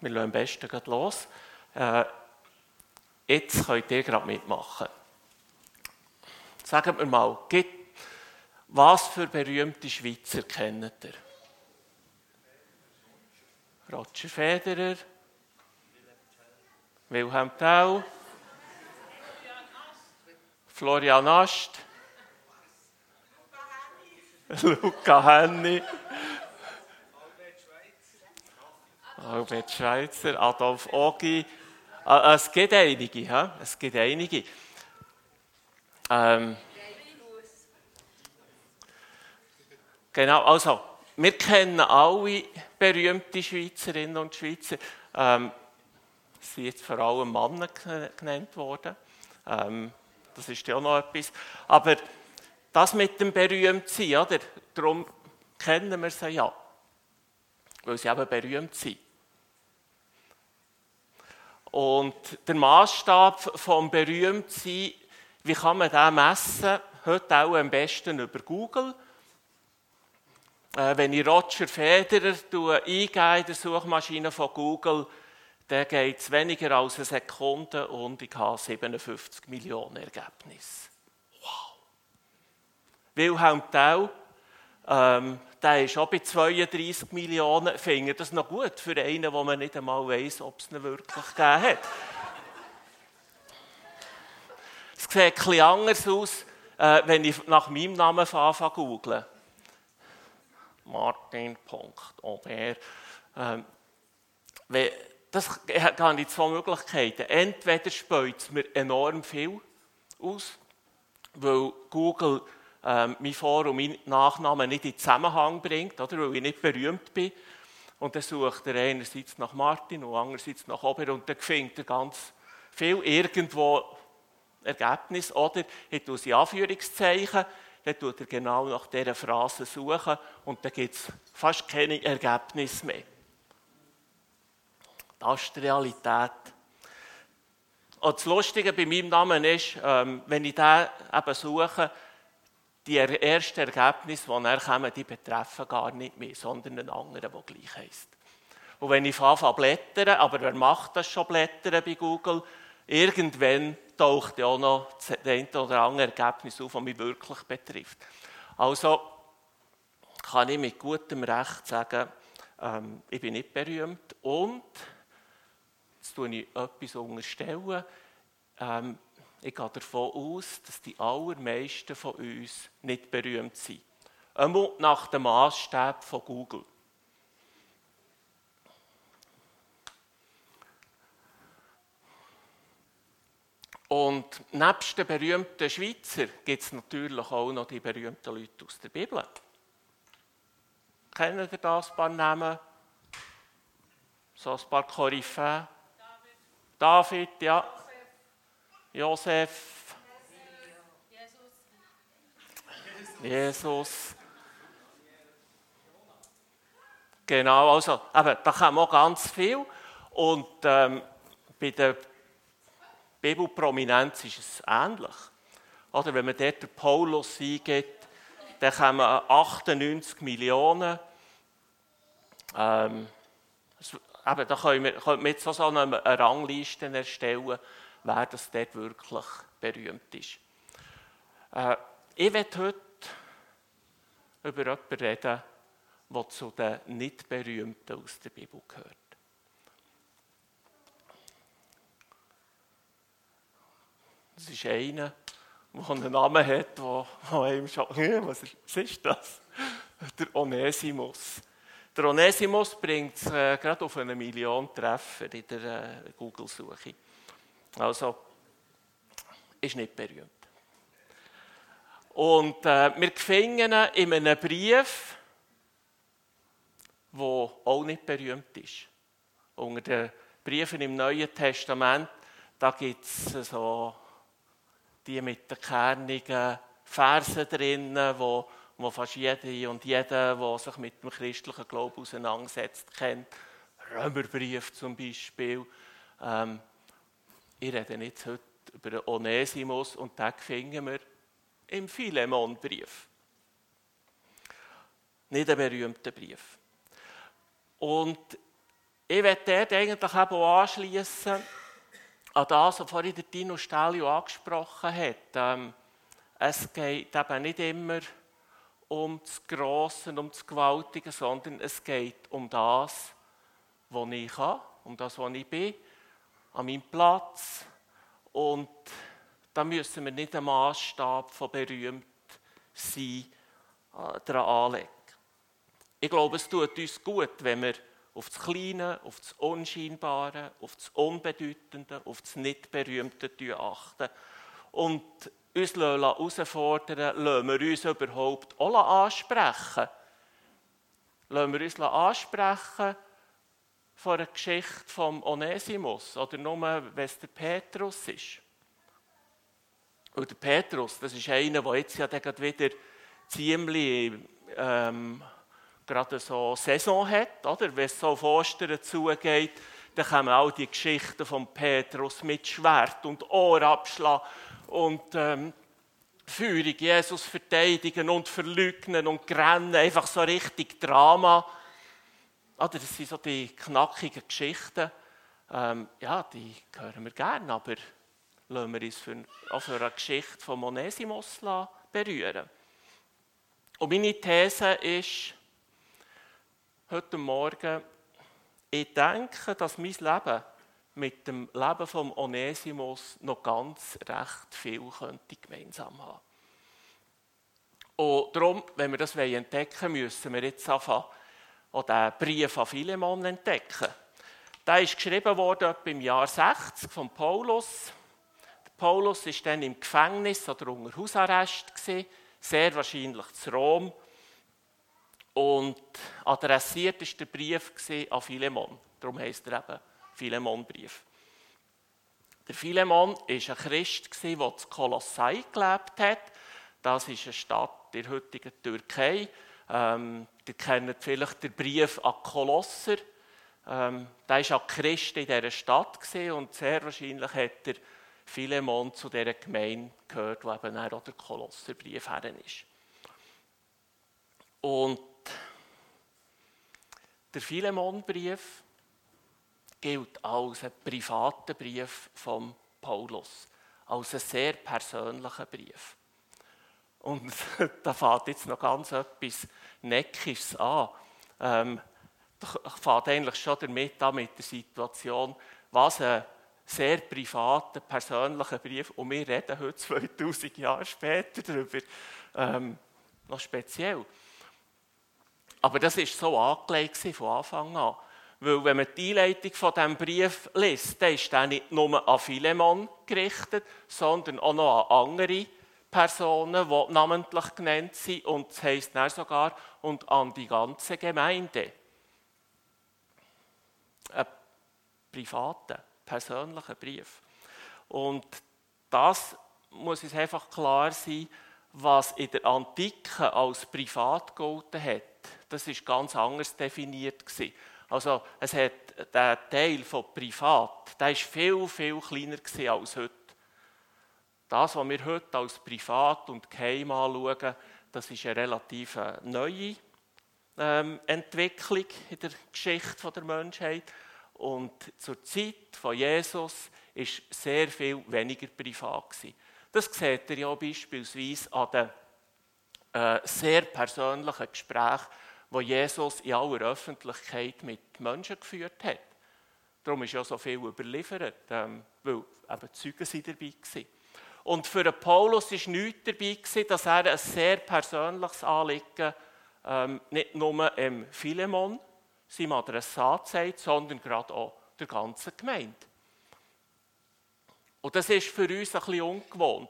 wir lassen am besten gleich los. Äh, jetzt könnt ihr gerade mitmachen. Sagt mir mal, was für berühmte Schweizer kennt ihr? Roger Federer, Wilhelm Tell, Florian Ast, Luca Henny, Albert Schweitzer, Adolf Ogi. Ah, es gibt einige, he? es gibt einige. Ähm, genau, also, wir kennen alle berühmte Schweizerinnen und Schweizer. Ähm, sind jetzt vor allem Männer genannt worden. Ähm, das ist ja auch noch etwas. Aber das mit dem Berühmtsein, oder? darum kennen wir sie ja. Weil sie eben berühmt sind. Und der Maßstab vom Berühmtsein, wie kann man den messen? Heute auch am besten über Google. Äh, wenn ich Roger Federer eingebe in der Suchmaschine von Google, dann geht es weniger als eine Sekunde und ich habe 57 Millionen Ergebnisse. Wow! Wilhelm Tell, ähm, der ist auch bei 32 Millionen. Finde das noch gut für einen, wo man nicht einmal weiß, ob es ihn wirklich gegeben hat. Es sieht etwas anders aus, äh, wenn ich nach meinem Namen anfange zu googeln. Martin.ober. Ähm, das habe ich zwei Möglichkeiten. Entweder speut es mir enorm viel aus, weil Google ähm, mein Vor- und mein Nachnamen nicht in Zusammenhang bringt, oder, weil ich nicht berühmt bin. Und dann sucht er einerseits nach Martin und andererseits nach Ober und dann findet er ganz viel irgendwo Ergebnis. Oder ich tue sie Anführungszeichen, dann tut er genau nach dieser Phrase suchen und dann gibt es fast keine Ergebnisse mehr. Das ist die Realität. Und das Lustige bei meinem Namen ist, ähm, wenn ich den eben suche, die ersten Ergebnisse, die er kommen, die betreffen gar nicht mehr, sondern einen anderen, der gleich heisst. Und wenn ich anfange blättern, aber wer macht das schon blättern bei Google? Irgendwann taucht ja auch noch das eine oder andere Ergebnis auf, das mich wirklich betrifft. Also kann ich mit gutem Recht sagen, ähm, ich bin nicht berühmt und jetzt tue ich etwas unterstellen. Ähm, ich gehe davon aus, dass die allermeisten von uns nicht berühmt sind. Einmal nach dem Maßstab von Google. Und nebst den berühmten Schweizer gibt es natürlich auch noch die berühmten Leute aus der Bibel. Kennen ihr das, ein paar Namen? So ein paar Koryphäen? David. David, ja. Josef. Jesus. Genau, also, aber da kommen auch ganz viel. Und ähm, bei der Bibelprominenz ist es ähnlich. Oder wenn man dort den Paulus eingeht, dann kommen 98 Millionen. Ähm, eben, da können wir, können wir jetzt so eine Rangliste erstellen wer das dort wirklich berühmt ist. Äh, ich werde heute über jemanden reden, der zu den Nicht-Berühmten aus der Bibel gehört. Das ist einer, der einen Namen hat, der einem schon, was ist das? Der Onesimus. Der Onesimus bringt es äh, gerade auf eine Million Treffer in der äh, Google-Suche. Also, ist nicht berühmt. Und äh, wir finden in einem Brief, der auch nicht berühmt ist. Unter den Briefen im Neuen Testament, da gibt es so die mit den kernigen Versen drin, wo, wo fast jeder und jeder, der sich mit dem christlichen Glauben auseinandersetzt, kennt. Römerbrief zum Beispiel. Ähm, ich rede jetzt heute über Onesimus und den finden wir im Philemon-Brief. Nicht ein berühmter Brief. Und ich werde dort eigentlich auch anschließen an das, was vorhin der Tino Stelio angesprochen hat. Ähm, es geht eben nicht immer um das Grosse, um das Gewaltige, sondern es geht um das, was ich kann, um das, was ich bin, an meinem Platz. Und da müssen wir nicht einen Maßstab von berühmt sein äh, daran anlegen. Ich glaube, es tut uns gut, wenn wir auf das Kleine, auf das Unscheinbare, auf das Unbedeutende, auf das Nicht-Berühmte achten und uns herausfordern lassen wir uns überhaupt auch ansprechen. Lassen wir uns ansprechen von einer Geschichte vom Onesimus oder nur, wenn es der Petrus ist. Und der Petrus, das ist einer, der jetzt ja wieder ziemlich ähm, gerade so Saison hat, oder? Wenn es so auf Ostern zugeht, dann kommen auch die Geschichten von Petrus mit Schwert und Ohrabschlag und ähm, Führung Jesus verteidigen und verleugnen und grennen, einfach so richtig Drama. Oder das sind so die knackigen Geschichten. Ähm, ja, die hören wir gerne, aber lassen wir uns für, auch für eine Geschichte von Monesimus berühren. Und meine These ist heute Morgen, ich denke, dass mein Leben mit dem Leben von Onesimus noch ganz recht viel könnte gemeinsam haben. Und darum, wenn wir das entdecken wollen, müssen wir jetzt anfangen, auch den Brief an Philemon entdecken. Der ist geschrieben worden im Jahr 60 von Paulus. Der Paulus war dann im Gefängnis oder unter Hausarrest, sehr wahrscheinlich zu Rom. Und adressiert ist der Brief an Philemon. Darum heißt er eben Philemon-Brief. Der Philemon war ein Christ, der in Kolossai gelebt hat. Das ist eine Stadt der heutigen Türkei. Ähm, ihr kennt vielleicht den Brief an Kolosser. Ähm, der war ein Christ in dieser Stadt und sehr wahrscheinlich hat der Philemon zu dieser Gemeinde gehört, wo eben auch der Kolosserbrief her ist. Und der Philemon-Brief gilt als ein privater Brief von Paulus, als ein sehr persönlicher Brief. Und da fängt jetzt noch ganz etwas Neckisches an. Ähm, da fängt eigentlich schon damit an mit der Situation, was ein sehr privater, persönlicher Brief, und wir reden heute 2000 Jahre später darüber, ähm, noch speziell. Aber das war so angelegt von Anfang an. Weil wenn man die Einleitung von diesem Brief liest, dann ist der nicht nur an Philemon gerichtet, sondern auch noch an andere Personen, die namentlich genannt sind. Und es heisst dann sogar, und an die ganze Gemeinde. Ein privater, persönlicher Brief. Und das muss uns einfach klar sein, was in der Antike als privat gelten hat das ist ganz anders definiert gewesen. Also es hat der Teil von privat, der ist viel viel kleiner als heute. Das, was wir heute als privat und geheim anschauen, das ist eine relativ äh, neue ähm, Entwicklung in der Geschichte der Menschheit. Und zur Zeit von Jesus ist sehr viel weniger privat gewesen. Das seht ihr ja beispielsweise an den äh, sehr persönlichen Gesprächen wo Jesus in aller Öffentlichkeit mit Menschen geführt hat. Darum ist ja so viel überliefert, ähm, weil eben Zeugen dabei waren. Und für Paulus war nichts dabei, dass er ein sehr persönliches Anliegen ähm, nicht nur im Philemon, seinem Adressat sagt, sondern gerade auch der ganzen Gemeinde. Und das ist für uns ein bisschen ungewohnt.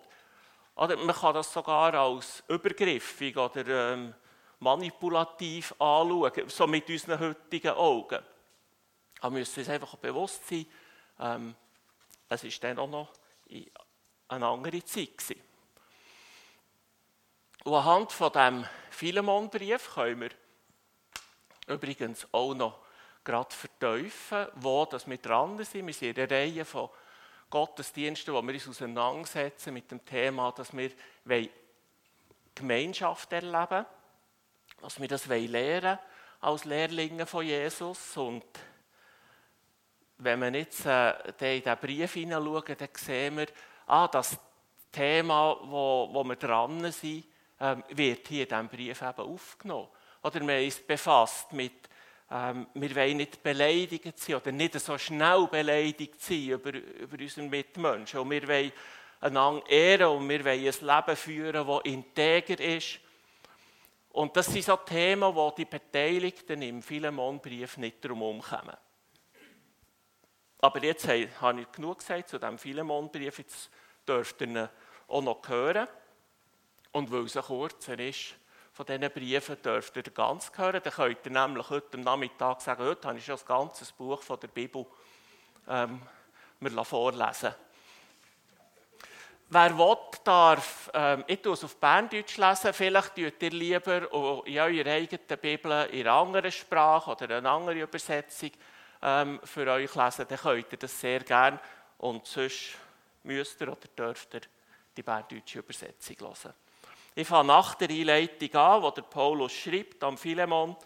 Oder man kann das sogar als übergriffig oder ähm, manipulativ anschauen, so mit unseren heutigen Augen. Aber wir müssen uns einfach bewusst sein, ähm, es war dann auch noch eine andere Zeit. Gewesen. Und anhand von diesem Philemon-Brief können wir übrigens auch noch gerade verteufeln, wo das wir dran sind. Wir sind in einer Reihe von Gottesdiensten, wo wir uns auseinandersetzen mit dem Thema, dass wir Gemeinschaft erleben wollen dass wir das lernen als Lehrlinge von Jesus. Und wenn wir jetzt äh, in diesen Brief hineinschauen, dann sehen wir, ah, das Thema, wo, wo wir dran sind, ähm, wird hier in diesem Brief eben aufgenommen. Oder haben uns befasst mit, ähm, wir wollen nicht beleidigt sein oder nicht so schnell beleidigt sein über, über unseren Mitmenschen. Und wir wollen einander ehren und wir wollen ein Leben führen, das integer ist. Und das sind so Themen, wo die Beteiligten im Philemon-Brief nicht drum kommen. Aber jetzt habe ich genug gesagt zu diesem Philemon-Brief. Jetzt dürft ihr ihn auch noch hören. Und weil es ein kurzer ist, von diesen Briefen dürft ihr ganz hören. Dann könnt ihr nämlich heute Nachmittag sagen, heute habe ich schon das ganze Buch von der Bibel ähm, mir vorlesen Wer will, darf, ähm, ich tue es auf Berndeutsch lesen, vielleicht tut ihr lieber in eurer eigenen Bibel in einer anderen Sprache oder eine andere Übersetzung ähm, für euch lesen, dann könnt ihr das sehr gerne und sonst müsst ihr oder dürft ihr die berndeutsche Übersetzung hören. Ich fange nach der Einleitung an, wo der Paulus schreibt am Philemon.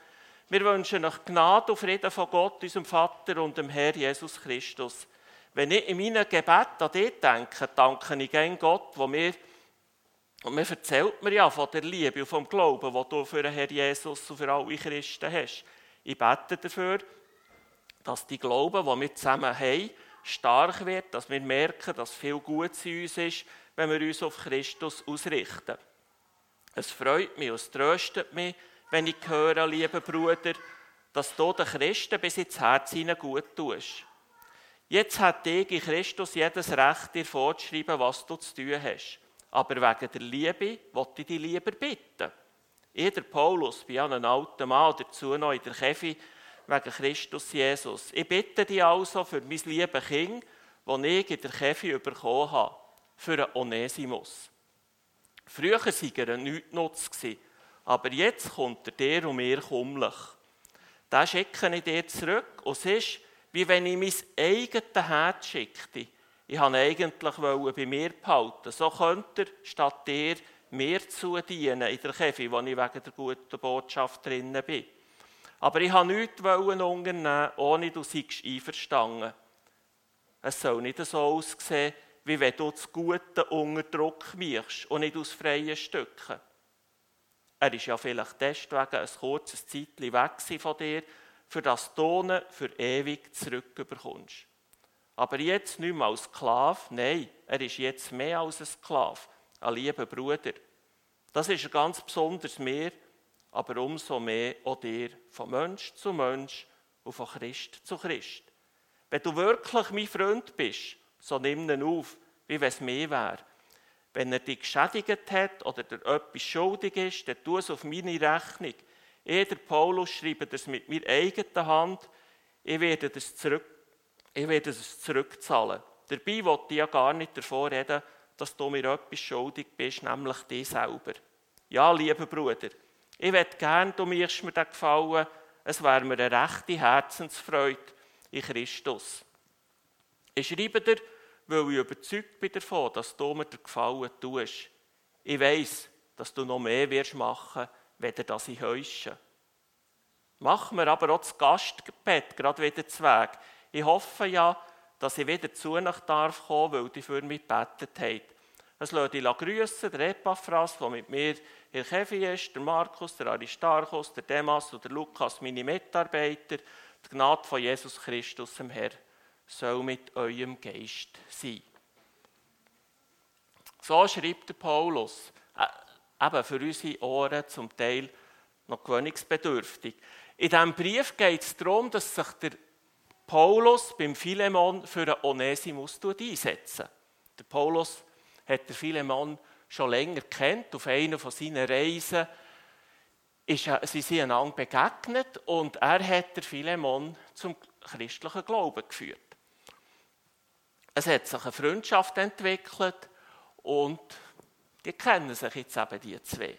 Wir wünschen euch Gnade und Frieden von Gott, unserem Vater und dem Herr Jesus Christus. Wenn ich in meinem Gebet an dich denke, danke ich gern Gott, wo mir und mir erzählt mir ja von der Liebe und vom Glauben, wo du für den Herr Jesus und für alle Christen hast. Ich bete dafür, dass die Glauben, die wir zusammen haben, stark wird, dass wir merken, dass viel Gutes in uns ist, wenn wir uns auf Christus ausrichten. Es freut mich und es tröstet mich, wenn ich höre, liebe Bruder, dass du den Christen bis ins Herz hinein gut tust. Jetzt hat ich in Christus jedes Recht, dir vorzuschreiben, was du zu tun hast. Aber wegen der Liebe wollte ich dich lieber bitten. Ich, der Paulus, bin ja ein alter Mann, dazu noch in der Käfig, wegen Christus Jesus. Ich bitte dich also für mein liebes Kind, das ich in der Käfig bekommen habe, für einen Onesimus. Früher war er ein Nichtnutz, aber jetzt kommt er dir und mir kummlich. Den schicke ich dir zurück und es ist, wie wenn ich mein eigenes Herz schickte. Ich wollte eigentlich bei mir behalten. So könnte er statt dir mir zudienen in der Käfig, wo ich wegen der guten Botschaft drinnen bin. Aber ich wollte nichts unternehmen, ohne du seist einverstanden. Es soll nicht so aussehen, wie wenn du das Gute unter Druck mischst und nicht aus freien Stücken. Er ist ja vielleicht deswegen ein kurzes Zeitchen weg von dir, für das du für ewig zurückbekommst. Aber jetzt nicht mehr als Sklave, nein, er ist jetzt mehr als ein Sklave, ein lieber Bruder. Das ist ganz besonders mir, aber umso mehr auch dir, von Mensch zu Mensch und von Christ zu Christ. Wenn du wirklich mein Freund bist, so nimm ihn auf, wie wenn es mehr wäre. Wenn er dich geschädigt hat oder dir etwas schuldig ist, dann tu es auf meine Rechnung. Ich, der Paulus, schreibe das mit meiner eigenen Hand. Ich werde das, zurück, zurückzahlen. Dabei wollte ich ja gar nicht davor reden, dass du mir etwas schuldig bist, nämlich dich selber. Ja, lieber Bruder, ich möchte gerne, du mir mir den Gefallen, es wäre mir eine rechte Herzensfreude in Christus. Ich schreibe dir, weil ich überzeugt bin davon, dass du mir den Gefallen tust. Ich weiß, dass du noch mehr wirst machen, weder das ich heusche. Mach mir aber auch das Gastgebet gerade wieder zu Weg. Ich hoffe ja, dass ich wieder zu euch darf kommen, weil die für mich gebetet habt. Es lässt ich grüßen, der Epaphras, der mit mir in Kefi der Markus, der Aristarchus, der Demas und der Lukas, meine Mitarbeiter. Die Gnade von Jesus Christus, dem Herr, soll mit eurem Geist sein. So schreibt der Paulus, äh, eben für unsere Ohren zum Teil noch gewöhnungsbedürftig. In diesem Brief geht es darum, dass sich der Paulus beim Philemon für einen Onesimus einsetzt. Der Paulus hat der Philemon schon länger kennt. Auf einer von seinen Reisen ist, sie sind einander begegnet und er hat der Philemon zum christlichen Glauben geführt. Es hat sich eine Freundschaft entwickelt und die kennen sich jetzt eben die zwei.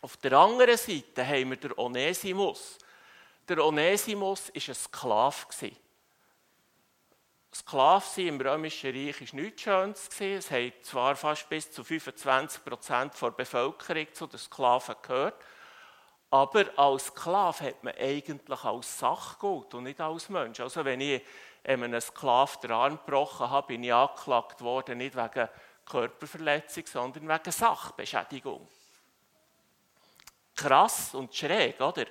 Auf der anderen Seite haben wir den Onesimus. Der Onesimus war ein Sklave. Sklave sein im Römischen Reich war nichts Schönes. Es haben zwar fast bis zu 25 Prozent der Bevölkerung zu den Sklaven gehört, aber als Sklave hat man eigentlich als Sachgut und nicht als Mensch. Also wenn ich einem Sklaven den Arm gebrochen habe, bin ich angeklagt worden, nicht wegen Körperverletzung, sondern wegen Sachbeschädigung. Krass und schräg, oder?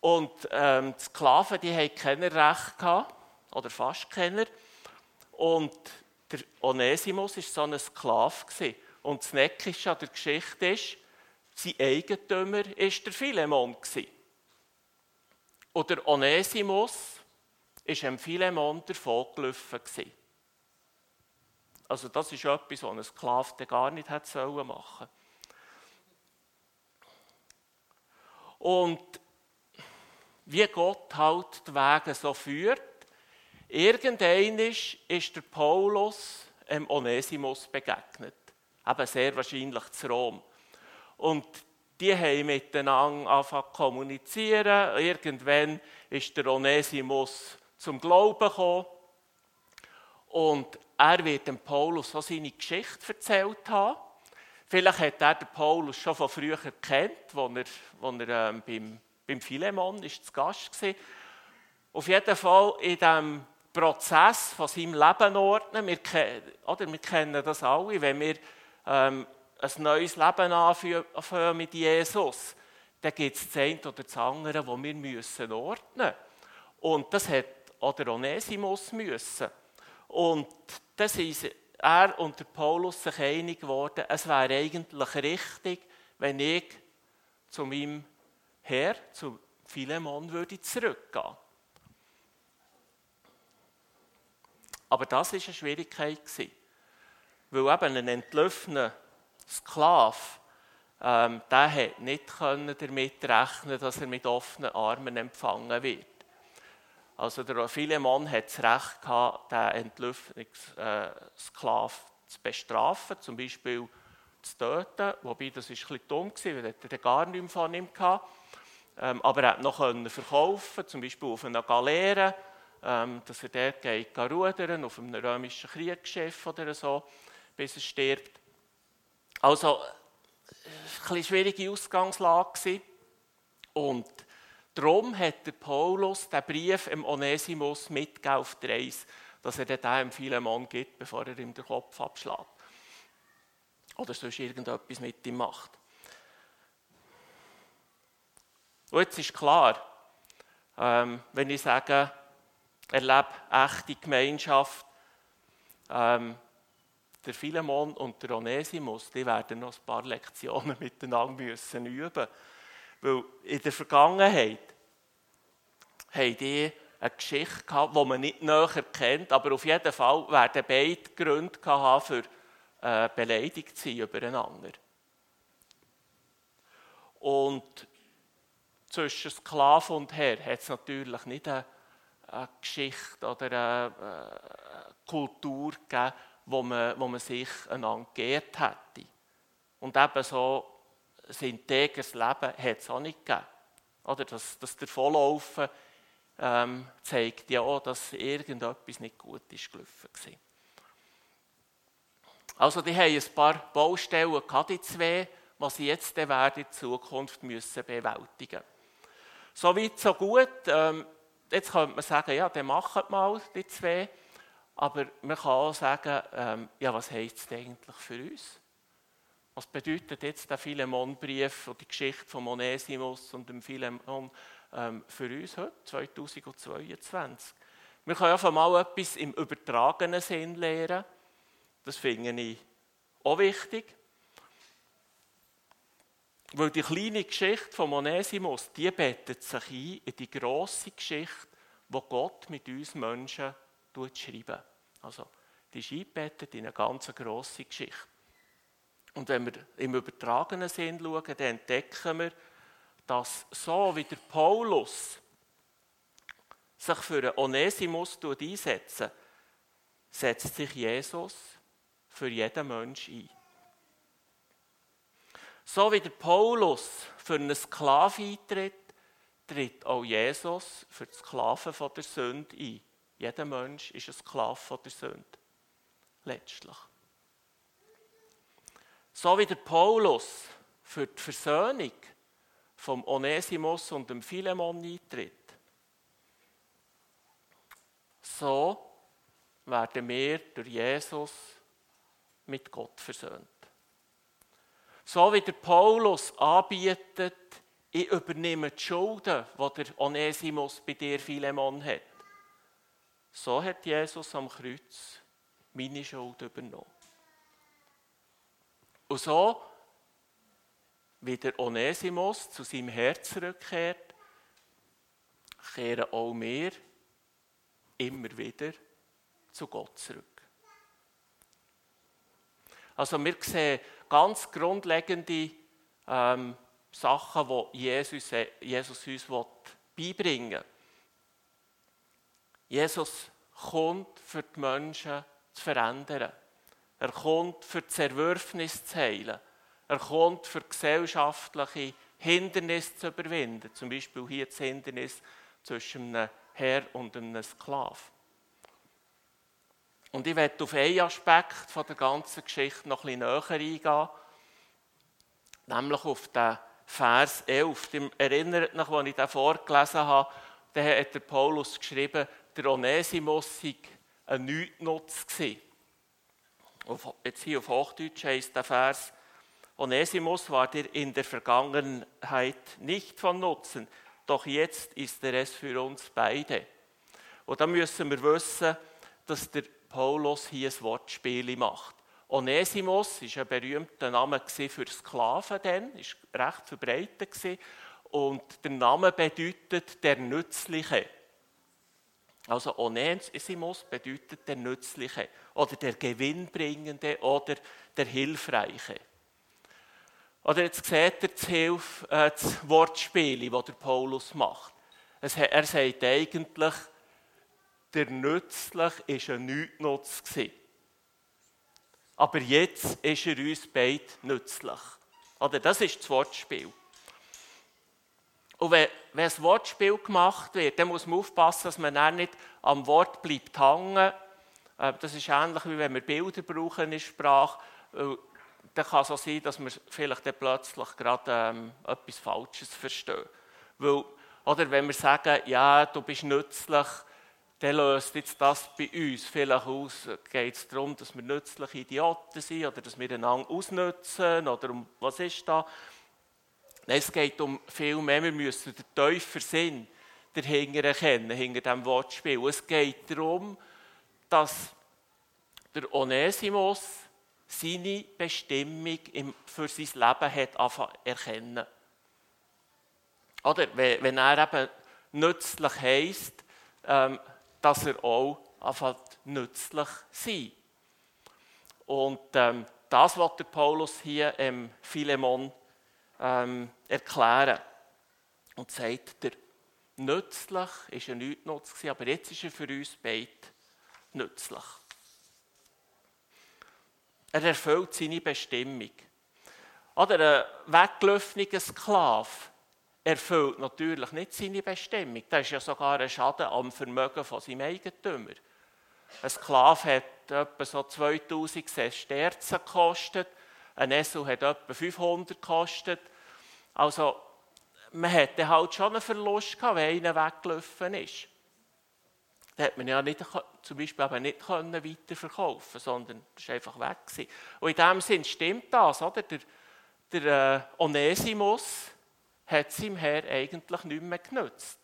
Und ähm, die Sklaven, die hatten keine Recht gehabt, oder fast keiner. Und der Onesimus war so ein Sklave. Und das Neckische an der Geschichte ist, sein Eigentümer war der Philemon. Und der Onesimus ist dem Philemon davongelaufen. Also das ist etwas, was ein Sklave gar nicht machen Und wie Gott halt die Wege so führt, irgendwann ist der Paulus dem Onesimus begegnet. Eben sehr wahrscheinlich zu Rom. Und die haben miteinander angefangen zu kommunizieren. Irgendwann ist der Onesimus zum Glauben gekommen. Und er wird dem Paulus auch seine Geschichte erzählt haben. Vielleicht hat er den Paulus schon von früher kennt, als er, als er ähm, beim, beim Philemon ist zu Gast war. Auf jeden Fall in diesem Prozess von seinem Leben ordnen. Wir, oder wir kennen das alle, wenn wir ähm, ein neues Leben anfangen mit Jesus, dann gibt es das eine oder das andere, das wir müssen ordnen müssen. Und das hat auch der Onesimus müssen. Und das ist er und der Paulus sich einig geworden, es wäre eigentlich richtig, wenn ich zu meinem Herr, zu Philemon, würde zurückgehen. Aber das war eine Schwierigkeit. Weil eben ein entlaufener Sklave, ähm, der hat nicht damit rechnen dass er mit offenen Armen empfangen wird. Also der Philemon hat das Recht gehabt, den entlaufenen äh, Sklaven zu bestrafen, zum Beispiel zu töten, wobei das ist ein dumm war, weil er gar nichts von ihm hatte. Ähm, aber er konnte noch verkaufen, zum Beispiel auf einer Galeere, ähm, dass er dort geht rudern, auf einem römischen Kriegsschiff oder so, bis er stirbt. Also, war eine schwierige Ausgangslage. Und darum hat der Paulus den Brief im Onesimus mitgegeben auf die Reise, dass er den dem Philemon gibt, bevor er ihm den Kopf abschlägt. Oder sonst irgendetwas mit ihm macht. Und jetzt ist klar, ähm, wenn ich sage, erlebe echte Gemeinschaft. Ähm, der Philemon und der Onesimus, die werden noch ein paar Lektionen miteinander müssen üben. Weil in der Vergangenheit haben die eine Geschichte gehabt, die man nicht näher kennt, aber auf jeden Fall werden beide Gründe haben, für äh, beleidigt zu sein übereinander. Und zwischen Sklave und Herr hat es natürlich nicht eine eine Geschichte oder eine, Kultur gegeben, wo man, wo man sich einander geehrt hätte. Und eben so ein integres Leben hat es auch nicht gegeben. Oder das, das Davonlaufen ähm, zeigt ja auch, dass irgendetwas nicht gut ist gelaufen war. Also die haben ein paar Baustellen gehabt, die zwei, die sie jetzt in Zukunft müssen bewältigen müssen. So weit, so gut. Ähm, jetzt könnte man sagen, ja, dann macht mal die zwei. Aber man kann auch sagen, ähm, ja, was heisst es eigentlich für uns? Was bedeutet jetzt der Philemon-Brief und die Geschichte von Onesimus und dem Philemon ähm, für uns heute, 2022? Wir können einfach mal etwas im übertragenen Sinn lernen. Das finde ich auch wichtig. Weil die kleine Geschichte von Onesimus, die bettet sich ein in die grosse Geschichte, die Gott mit uns Menschen schreibt. Also, die ist eingebettet in eine ganz grosse Geschichte. Und wenn wir im übertragenen Sinn schauen, dann entdecken wir, dass so wie der Paulus sich für einen Onesimus einsetzt, setzt sich Jesus für jeden Menschen ein. So wie der Paulus für einen Sklaven eintritt, tritt auch Jesus für die Sklaven von der Sünde ein. Jeder Mensch ist ein Sklave von der Sünde. Letztlich. So wie der Paulus für die Versöhnung vom Onesimus und dem Philemon eintritt, so werden wir durch Jesus mit Gott versöhnt. So wie der Paulus anbietet, ich übernehme die Schulden, die der Onesimus bei dir, Philemon, hat. So hat Jesus am Kreuz meine Schuld übernommen. Und so, wie der Onesimus zu seinem Herz zurückkehrt, kehren auch wir immer wieder zu Gott zurück. Also wir sehen ganz grundlegende ähm, Sachen, die Jesus, Jesus uns beibringen will. Jesus kommt für die Menschen zu verändern. Er kommt für das Zerwürfnis zu heilen. Er kommt für gesellschaftliche Hindernisse zu überwinden. Zum Beispiel hier das Hindernis zwischen einem Herr und einem Sklaven. Und ich werde auf einen Aspekt von der ganzen Geschichte noch ein bisschen näher eingehen, nämlich auf den Vers 11. Erinnert mich, als ich den vorgelesen habe, da hat der Paulus geschrieben, der Onesimus sei ein Nichtnutz gewesen. Jetzt hier auf Hochdeutsch heißt der Vers, Onesimus war dir in der Vergangenheit nicht von Nutzen, doch jetzt ist er es für uns beide. Und da müssen wir wissen, dass der Paulus hier ein Wortspiel macht. Onesimus war ein berühmter Name für Sklaven, dann, ist recht verbreitet. Und der Name bedeutet der Nützliche. Also Onesimus bedeutet der Nützliche oder der Gewinnbringende oder der Hilfreiche. Oder jetzt seht ihr das, Hilf, äh, das Wortspiel, das der Paulus macht. Er sagt eigentlich, der nützlich ist ein Nichtnutz. Aber jetzt ist er uns beide nützlich. Oder das ist das Wortspiel. Und wenn, wenn ein Wortspiel gemacht wird, dann muss man aufpassen, dass man nicht am Wort bleibt hängen. Äh, das ist ähnlich, wie wenn wir Bilder brauchen in Sprache. Äh, dann kann es so sein, dass wir vielleicht dann plötzlich gerade ähm, etwas Falsches verstehen. Weil, oder wenn wir sagen, ja, du bist nützlich, dann löst jetzt das bei uns vielleicht aus, geht es darum, dass wir nützliche Idioten sind oder dass wir einander ausnutzen oder um was ist da? Nein, es geht um viel mehr, wir müssen den tiefen Sinn dahinter erkennen, hinter diesem Wortspiel. Es geht darum, dass der Onesimus seine Bestimmung für sein Leben hat erkennen. Oder wenn er eben nützlich heisst, ähm, dass er auch anfängt nützlich sein. Und ähm, das wird der Paulus hier im Philemon ähm, erklären. Und sagt, der nützlich ist er nicht nutz aber jetzt ist er für uns beide nützlich. Er erfüllt seine Bestimmung. Oder ein weggelaufener Sklave erfüllt natürlich nicht seine Bestimmung. Das ist ja sogar ein Schaden am Vermögen von seinem Eigentümer. Ein Sklave hat etwa so 2000 Sesterzen gekostet, ein Esel hat etwa 500 gekostet. Also, man hätte halt schon einen Verlust gehabt, wenn einer weggelaufen ist. Da hat man ja nicht, zum Beispiel aber nicht weiterverkaufen sondern es war einfach weg. Gewesen. Und in dem Sinn stimmt das, oder? Der, der äh, Onesimus, hat ihm Herr eigentlich nicht mehr genützt.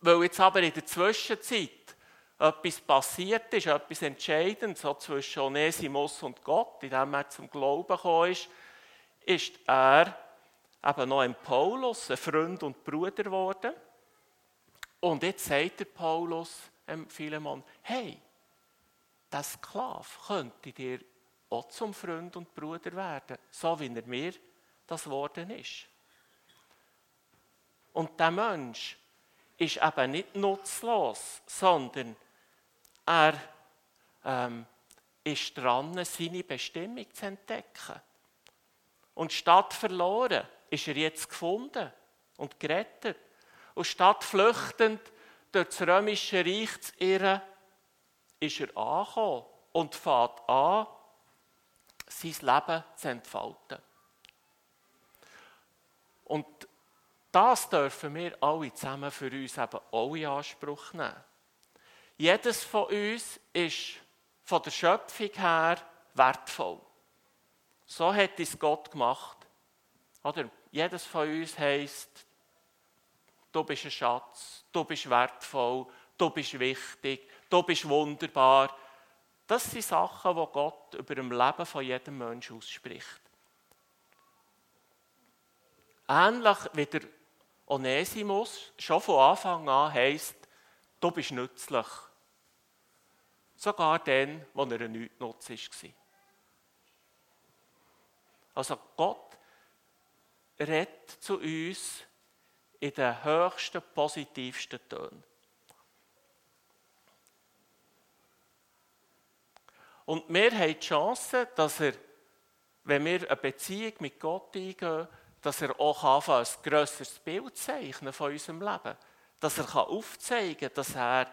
Weil jetzt aber in der Zwischenzeit etwas passiert ist, etwas Entscheidendes, so zwischen Onesimus und Gott, indem er zum Glauben gekommen ist, ist er eben noch ein Paulus, ein Freund und Bruder geworden. Und jetzt sagt der Paulus dem Philemon, hey, der Sklave könnte dir auch zum Freund und Bruder werden, so wie er mir das geworden ist. Und der Mensch ist eben nicht nutzlos, sondern er ähm, ist dran, seine Bestimmung zu entdecken. Und statt verloren ist er jetzt gefunden und gerettet. Und statt flüchtend durch das römische Reich zu irren, ist er angekommen und fängt an, sein Leben zu entfalten. Und das dürfen wir alle zusammen für uns eben auch in Anspruch nehmen. Jedes von uns ist von der Schöpfung her wertvoll. So hat es Gott gemacht. Oder jedes von uns heisst, du bist ein Schatz, du bist wertvoll, du bist wichtig, du bist wunderbar. Das sind Sachen, die Gott über dem Leben von jedem Menschen ausspricht. Ähnlich wie der Onesimus schon von Anfang an heisst, du bist nützlich. Sogar dann, wo er ein Nichtnutz war. Also Gott redet zu uns in den höchsten, positivsten Tönen. Und wir haben die Chance, dass er, wenn wir eine Beziehung mit Gott eingehen, dass er auch anfangen ein grösseres Bild zeichnen von unserem Leben. Dass er aufzeigen kann, dass er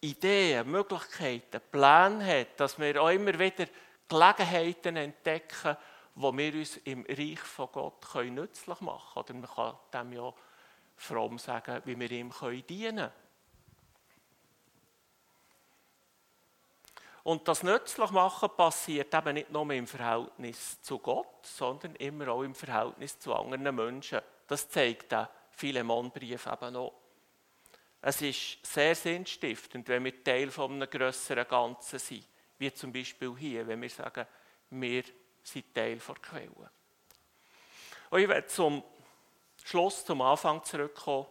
Ideen, Möglichkeiten, Pläne hat, dass wir auch immer wieder Gelegenheiten entdecken, wo wir uns im Reich von Gott nützlich machen können. Oder man kann dem ja fromm sagen, wie wir ihm dienen können. Und das nützlich machen passiert eben nicht nur im Verhältnis zu Gott, sondern immer auch im Verhältnis zu anderen Menschen. Das zeigt der Philemon-Brief eben auch. Es ist sehr sinnstiftend, wenn wir Teil von einem grösseren Ganzen sind. Wie zum Beispiel hier, wenn wir sagen, wir sind Teil der Quelle. Und ich werde zum Schluss, zum Anfang zurückkommen.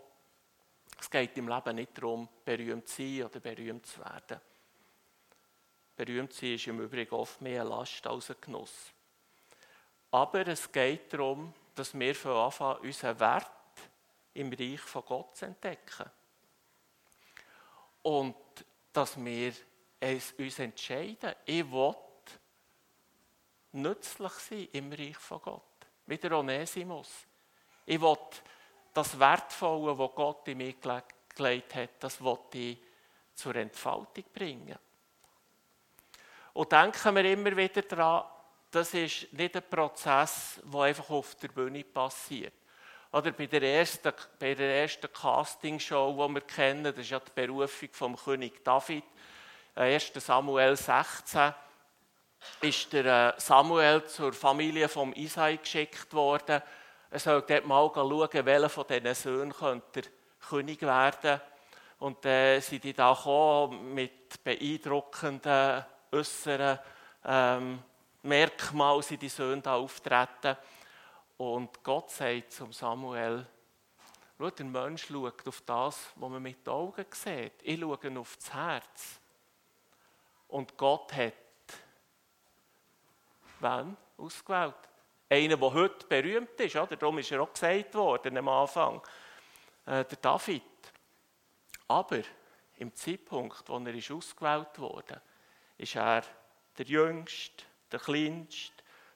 Es geht im Leben nicht darum, berühmt zu sein oder berühmt zu werden. Berühmt sein ist im Übrigen oft mehr eine Last als ein Genuss. Aber es geht darum, dass wir von Anfang an unseren Wert im Reich von Gott zu entdecken. Und dass wir uns entscheiden, ich will nützlich sein im Reich von Gott. Wie der Onesimus. Ich will das Wertvolle, das Gott in mich gelegt hat, das will ich zur Entfaltung bringen. Und denken wir immer wieder daran, das ist nicht ein Prozess, der einfach auf der Bühne passiert. Oder bei der ersten, bei der ersten Castingshow, die wir kennen, das ist ja die Berufung vom König David, 1. Äh, Samuel 16, ist der äh, Samuel zur Familie von Isai geschickt worden. Er soll dort mal schauen, welcher von diesen Söhnen könnte König werden. Und dann äh, sind die da gekommen mit beeindruckenden äußeren ähm, Merkmalen sind die Söhne da auftreten. Und Gott sagt zum Samuel, schau, der Mensch schaut auf das, was man mit den Augen sieht. Ich schaue auf das Herz. Und Gott hat wen ausgewählt? Einen, der heute berühmt ist. Oder? Darum ist er auch gesagt worden am Anfang. Äh, der David. Aber im Zeitpunkt, wo er ist ausgewählt wurde, ist er der Jüngste, der Kleinste,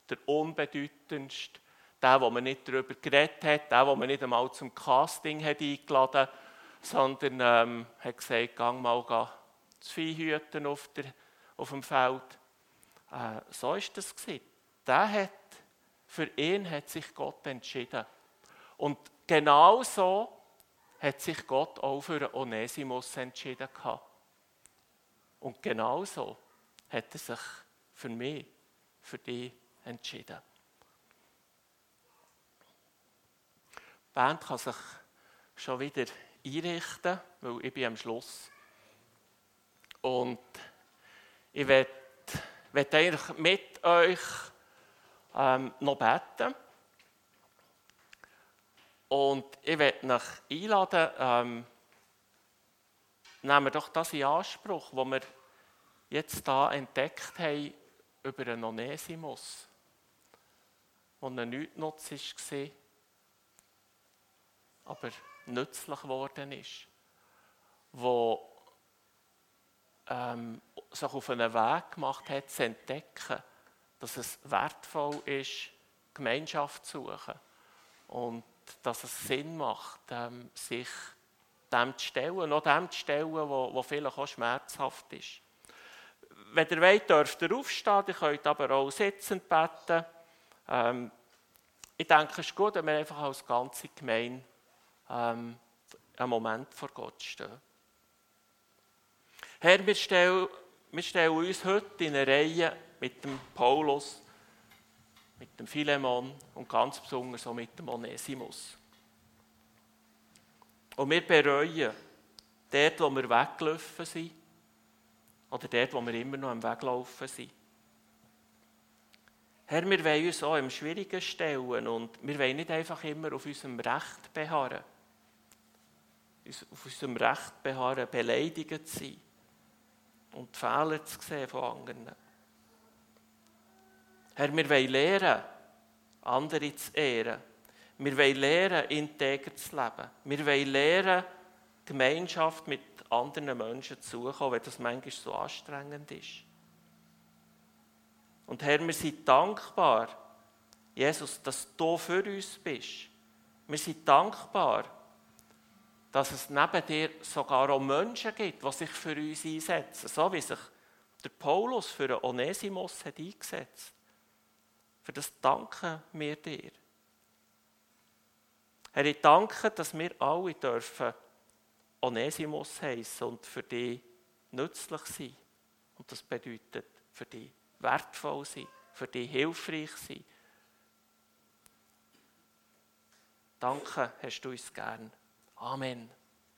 der Unbedeutendste, der, wo man nicht darüber geredet hat, der, wo man nicht einmal zum Casting hat eingeladen hat, sondern ähm, hat gesagt, gang mal geh, das Vieh hüten auf, der, auf dem Feld. Äh, so ist das. Der hat, für ihn hat sich Gott entschieden. Und genau so hat sich Gott auch für Onesimus entschieden Und genau so hat er sich für mich, für dich entschieden. Die Band kann sich schon wieder einrichten, weil ich bin am Schluss. Und ich werde eigentlich mit euch ähm, noch beten. Und ich werde euch einladen, ähm, nehmen wir doch das in Anspruch, was wir jetzt da entdeckt haben über einen Onesimus, der ein Nichtnutz war, aber nützlich geworden ist, der ähm, sich auf einen Weg gemacht hat, zu entdecken, dass es wertvoll ist, Gemeinschaft zu suchen und dass es Sinn macht, ähm, sich dem zu stellen, noch dem zu stellen, wo vielleicht auch schmerzhaft ist. Wenn ihr wollt, dürft ihr aufstehen, ihr könnt aber auch sitzend beten. Ähm, ich denke, es ist gut, wenn wir einfach als ganze Gemeinde ähm, einen Moment vor Gott stehen. Herr, wir stellen, wir stellen uns heute in eine Reihe mit dem Paulus, mit dem Philemon und ganz besonders auch mit dem Onesimus. Und wir bereuen, dort, wo wir weggelaufen sind, oder dort, wo wir immer noch am Weglaufen sind. Herr, wir wollen uns auch im Schwierigen stellen und wir wollen nicht einfach immer auf unserem Recht beharren. Auf unserem Recht beharren, beleidigt zu sein und die Fehler zu sehen von anderen. Herr, wir wollen lernen, andere zu ehren. Wir wollen lernen, integer zu leben. Wir wollen lernen, Gemeinschaft mit anderen Menschen zu suchen, wenn das manchmal so anstrengend ist. Und Herr, wir sind dankbar, Jesus, dass du für uns bist. Wir sind dankbar, dass es neben dir sogar auch Menschen gibt, die sich für uns einsetzen, so wie sich der Paulus für den Onesimus hat eingesetzt. Für das danken wir dir. Herr, ich danke, dass wir alle dürfen Onesimus heißen und für dich nützlich sein. Und das bedeutet für dich wertvoll sein, für dich hilfreich sein. Danke, hast du uns gern. Amen.